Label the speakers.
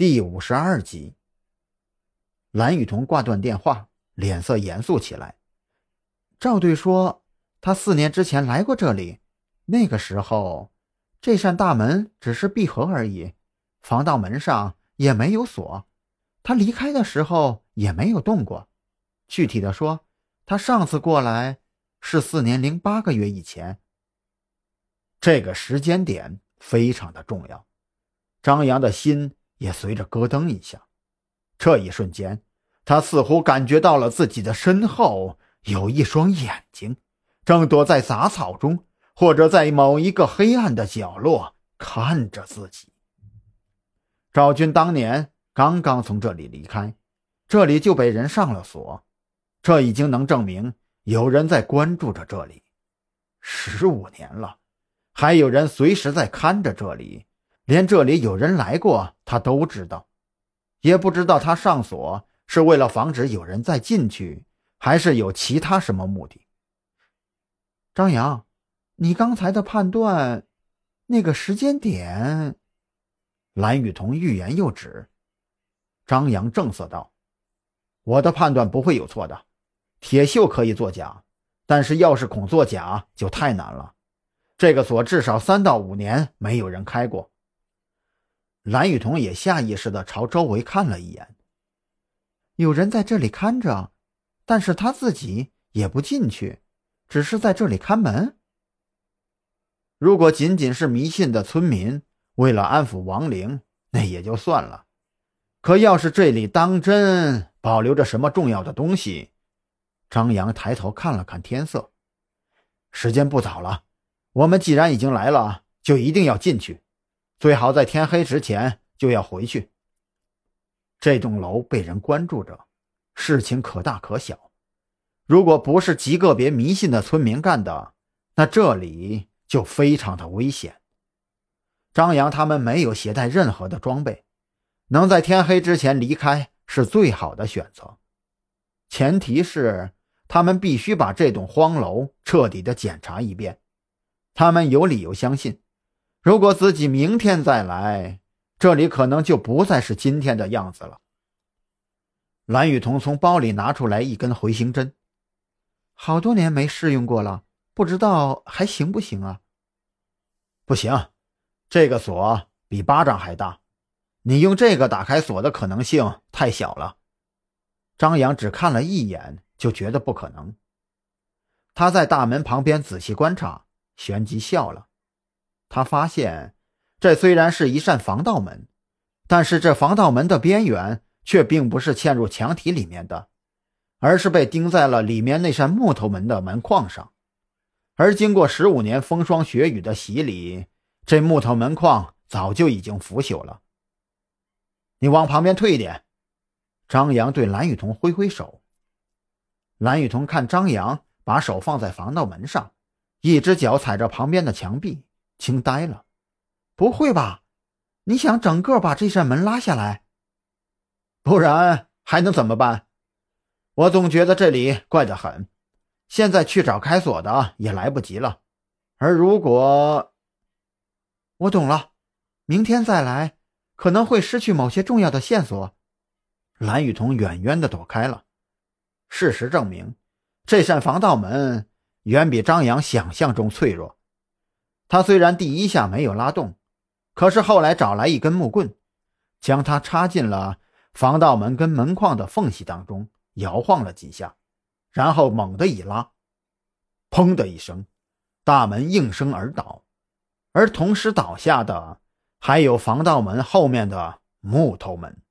Speaker 1: 第五十二集，蓝雨桐挂断电话，脸色严肃起来。赵队说，他四年之前来过这里，那个时候，这扇大门只是闭合而已，防盗门上也没有锁。他离开的时候也没有动过。具体的说，他上次过来是四年零八个月以前。这个时间点非常的重要，张扬的心也随着咯噔一下。这一瞬间，他似乎感觉到了自己的身后有一双眼睛，正躲在杂草中，或者在某一个黑暗的角落看着自己。赵军当年刚刚从这里离开，这里就被人上了锁，这已经能证明有人在关注着这里。十五年了。还有人随时在看着这里，连这里有人来过他都知道，也不知道他上锁是为了防止有人再进去，还是有其他什么目的。张扬，你刚才的判断，那个时间点，蓝雨桐欲言又止。张扬正色道：“我的判断不会有错的，铁锈可以作假，但是要是孔作假就太难了。”这个锁至少三到五年没有人开过。蓝雨桐也下意识的朝周围看了一眼，有人在这里看着，但是他自己也不进去，只是在这里看门。如果仅仅是迷信的村民为了安抚亡灵，那也就算了。可要是这里当真保留着什么重要的东西，张扬抬头看了看天色，时间不早了。我们既然已经来了，就一定要进去，最好在天黑之前就要回去。这栋楼被人关注着，事情可大可小。如果不是极个别迷信的村民干的，那这里就非常的危险。张扬他们没有携带任何的装备，能在天黑之前离开是最好的选择。前提是他们必须把这栋荒楼彻底的检查一遍。他们有理由相信，如果自己明天再来，这里可能就不再是今天的样子了。蓝雨桐从包里拿出来一根回形针，好多年没试用过了，不知道还行不行啊？不行，这个锁比巴掌还大，你用这个打开锁的可能性太小了。张扬只看了一眼就觉得不可能，他在大门旁边仔细观察。旋即笑了，他发现，这虽然是一扇防盗门，但是这防盗门的边缘却并不是嵌入墙体里面的，而是被钉在了里面那扇木头门的门框上。而经过十五年风霜雪雨的洗礼，这木头门框早就已经腐朽了。你往旁边退一点。张扬对蓝雨桐挥挥手。蓝雨桐看张扬把手放在防盗门上。一只脚踩着旁边的墙壁，惊呆了。不会吧？你想整个把这扇门拉下来？不然还能怎么办？我总觉得这里怪得很。现在去找开锁的也来不及了。而如果……我懂了，明天再来可能会失去某些重要的线索。蓝雨桐远远的躲开了。事实证明，这扇防盗门。远比张扬想象中脆弱。他虽然第一下没有拉动，可是后来找来一根木棍，将它插进了防盗门跟门框的缝隙当中，摇晃了几下，然后猛地一拉，砰的一声，大门应声而倒。而同时倒下的，还有防盗门后面的木头门。